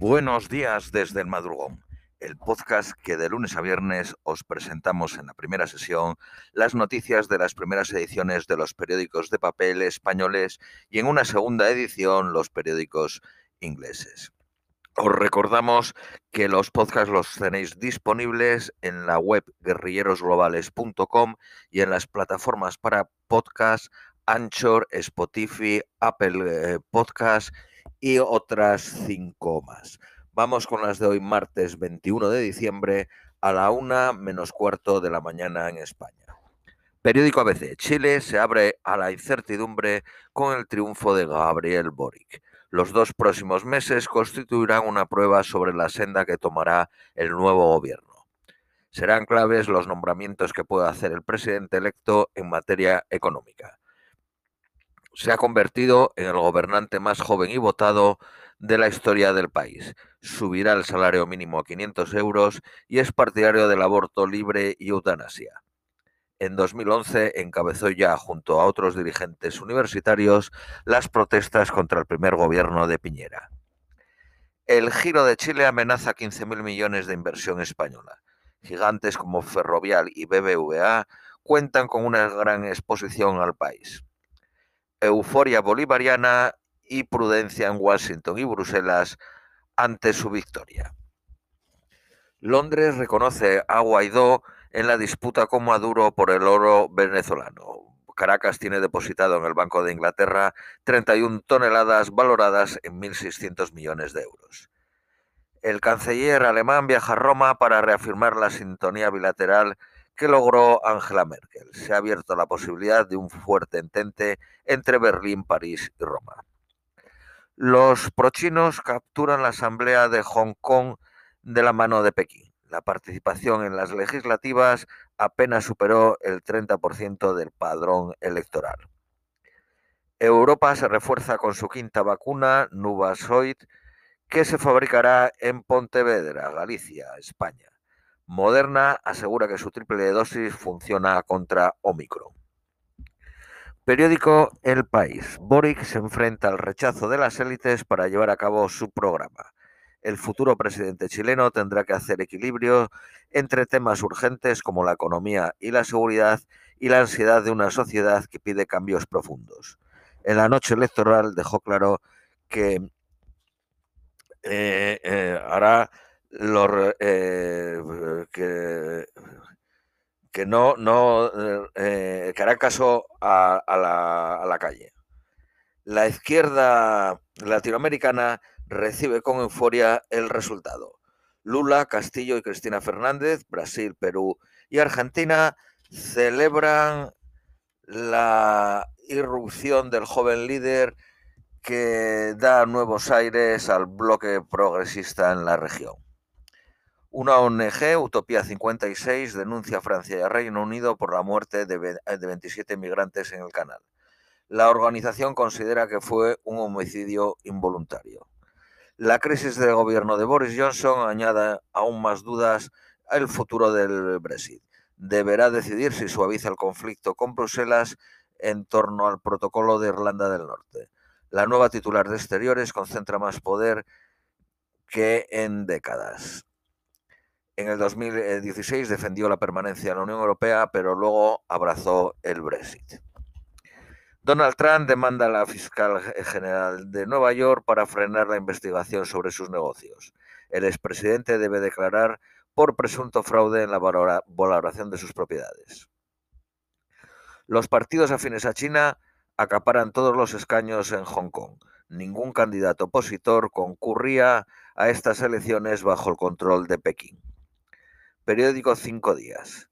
Buenos días desde el madrugón, el podcast que de lunes a viernes os presentamos en la primera sesión las noticias de las primeras ediciones de los periódicos de papel españoles y en una segunda edición los periódicos ingleses. Os recordamos que los podcasts los tenéis disponibles en la web guerrillerosglobales.com y en las plataformas para podcast Anchor, Spotify, Apple eh, Podcast y otras cinco más. Vamos con las de hoy, martes 21 de diciembre, a la una menos cuarto de la mañana en España. Periódico ABC. Chile se abre a la incertidumbre con el triunfo de Gabriel Boric. Los dos próximos meses constituirán una prueba sobre la senda que tomará el nuevo gobierno. Serán claves los nombramientos que pueda hacer el presidente electo en materia económica se ha convertido en el gobernante más joven y votado de la historia del país. Subirá el salario mínimo a 500 euros y es partidario del aborto libre y eutanasia. En 2011 encabezó ya, junto a otros dirigentes universitarios, las protestas contra el primer gobierno de Piñera. El giro de Chile amenaza 15.000 millones de inversión española. Gigantes como Ferrovial y BBVA cuentan con una gran exposición al país euforia bolivariana y prudencia en Washington y Bruselas ante su victoria. Londres reconoce a Guaidó en la disputa con Maduro por el oro venezolano. Caracas tiene depositado en el Banco de Inglaterra 31 toneladas valoradas en 1.600 millones de euros. El canciller alemán viaja a Roma para reafirmar la sintonía bilateral que logró Angela Merkel. Se ha abierto la posibilidad de un fuerte entente entre Berlín, París y Roma. Los prochinos capturan la Asamblea de Hong Kong de la mano de Pekín. La participación en las legislativas apenas superó el 30% del padrón electoral. Europa se refuerza con su quinta vacuna, Nuvasoid, que se fabricará en Pontevedra, Galicia, España. Moderna asegura que su triple dosis funciona contra Omicron. Periódico El País. Boric se enfrenta al rechazo de las élites para llevar a cabo su programa. El futuro presidente chileno tendrá que hacer equilibrio entre temas urgentes como la economía y la seguridad y la ansiedad de una sociedad que pide cambios profundos. En la noche electoral dejó claro que eh, eh, hará los, eh, que, que, no, no eh, que hará caso a, a, la, a, la, calle. La izquierda latinoamericana recibe con euforia el resultado. Lula, Castillo y Cristina Fernández, Brasil, Perú y Argentina celebran la irrupción del joven líder que da nuevos aires al bloque progresista en la región. Una ONG, Utopía 56, denuncia a Francia y a Reino Unido por la muerte de 27 migrantes en el canal. La organización considera que fue un homicidio involuntario. La crisis del gobierno de Boris Johnson añade aún más dudas al futuro del Brexit. Deberá decidir si suaviza el conflicto con Bruselas en torno al protocolo de Irlanda del Norte. La nueva titular de Exteriores concentra más poder que en décadas. En el 2016 defendió la permanencia en la Unión Europea, pero luego abrazó el Brexit. Donald Trump demanda a la fiscal general de Nueva York para frenar la investigación sobre sus negocios. El expresidente debe declarar por presunto fraude en la valoración de sus propiedades. Los partidos afines a China acaparan todos los escaños en Hong Kong. Ningún candidato opositor concurría a estas elecciones bajo el control de Pekín. Periódico Cinco Días.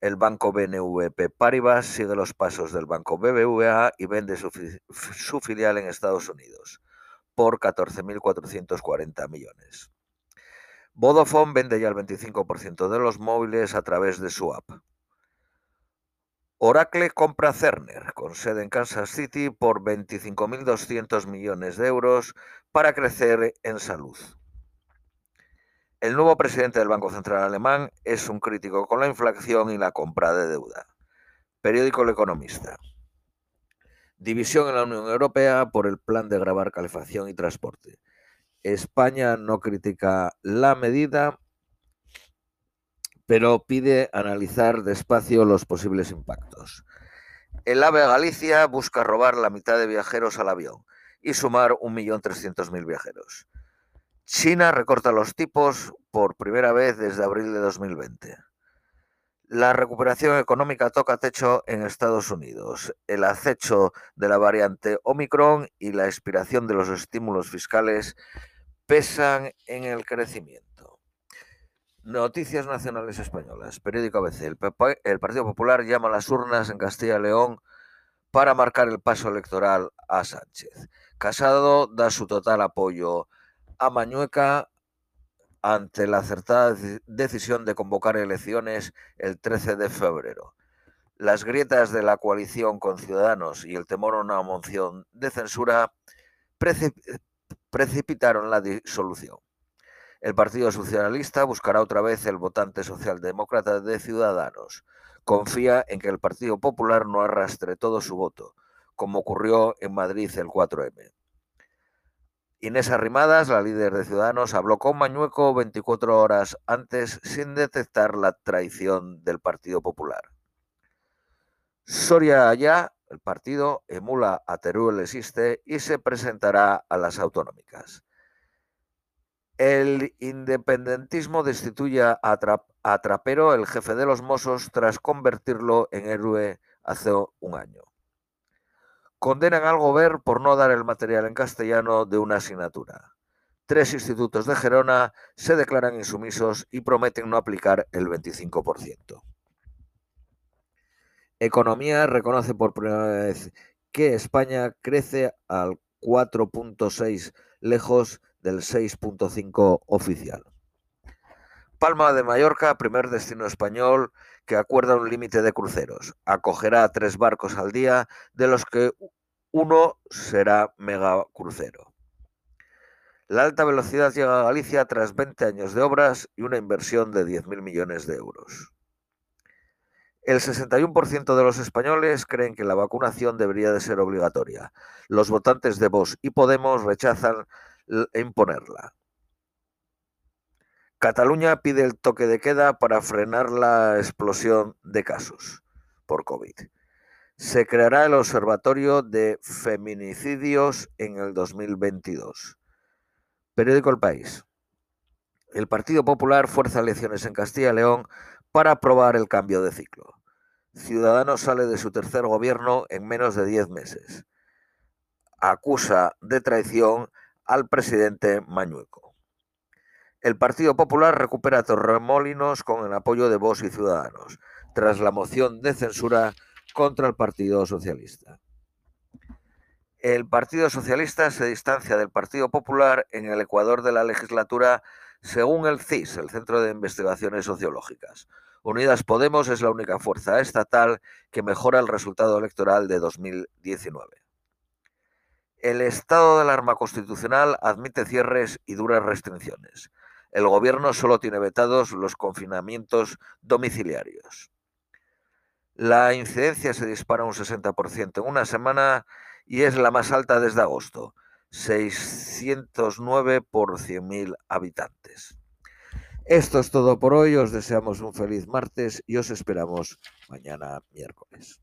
El banco BNVP Paribas sigue los pasos del banco BBVA y vende su, su filial en Estados Unidos por 14.440 millones. Vodafone vende ya el 25% de los móviles a través de su app. Oracle compra Cerner, con sede en Kansas City, por 25.200 millones de euros para crecer en salud. El nuevo presidente del Banco Central Alemán es un crítico con la inflación y la compra de deuda. Periódico El Economista. División en la Unión Europea por el plan de grabar calefacción y transporte. España no critica la medida, pero pide analizar despacio los posibles impactos. El AVE Galicia busca robar la mitad de viajeros al avión y sumar 1.300.000 viajeros. China recorta los tipos por primera vez desde abril de 2020. La recuperación económica toca techo en Estados Unidos. El acecho de la variante Omicron y la expiración de los estímulos fiscales pesan en el crecimiento. Noticias nacionales españolas. Periódico ABC. El, Partido Popular llama a las urnas en Castilla y León para marcar el paso electoral a Sánchez. Casado da su total apoyo Mañueca ante la acertada decisión de convocar elecciones el 13 de febrero. Las grietas de la coalición con Ciudadanos y el temor a una moción de censura precipitaron la disolución. El Partido Socialista buscará otra vez el votante socialdemócrata de Ciudadanos. Confía en que el Partido Popular no arrastre todo su voto, como ocurrió en Madrid el 4M. Inés Arrimadas, la líder de Ciudadanos, habló con Mañueco 24 horas antes sin detectar la traición del Partido Popular. Soria Allá, el partido, emula a Teruel existe y se presentará a las autonómicas. El independentismo destituye a, Trapero, el jefe de los Mossos, tras convertirlo en héroe hace un año condenan al Gober por no dar el material en castellano de una asignatura. Tres institutos de Gerona se declaran insumisos y prometen no aplicar el 25%. Economía reconoce por primera vez que España crece al 4.6 lejos del 6.5 oficial. Palma de Mallorca, primer destino español que acuerda un límite de cruceros. Acogerá tres barcos al día, de los que uno será megacrucero. La alta velocidad llega a Galicia tras 20 años de obras y una inversión de 10.000 millones de euros. El 61% de los españoles creen que la vacunación debería de ser obligatoria. Los votantes de Vox y Podemos rechazan imponerla. Cataluña pide el toque de queda para frenar la explosión de casos por COVID. Se creará el Observatorio de Feminicidios en el 2022. Periódico El País. El Partido Popular fuerza elecciones en Castilla y León para aprobar el cambio de ciclo. Ciudadanos sale de su tercer gobierno en menos de 10 meses. Acusa de traición al presidente Mañueco. El Partido Popular recupera Torremolinos con el apoyo de Vox y Ciudadanos, tras la moción de censura contra el Partido Socialista. El Partido Socialista se distancia del Partido Popular en el Ecuador de la legislatura según el CIS, el Centro de Investigaciones Sociológicas. Unidas Podemos es la única fuerza estatal que mejora el resultado electoral de 2019. El estado de alarma constitucional admite cierres y duras restricciones el gobierno solo tiene vetados los confinamientos domiciliarios. La incidencia se dispara un 60% en una semana y es la más alta desde agosto, 609 por 100.000 habitantes. Esto es todo por hoy, os deseamos un feliz martes y os esperamos mañana miércoles.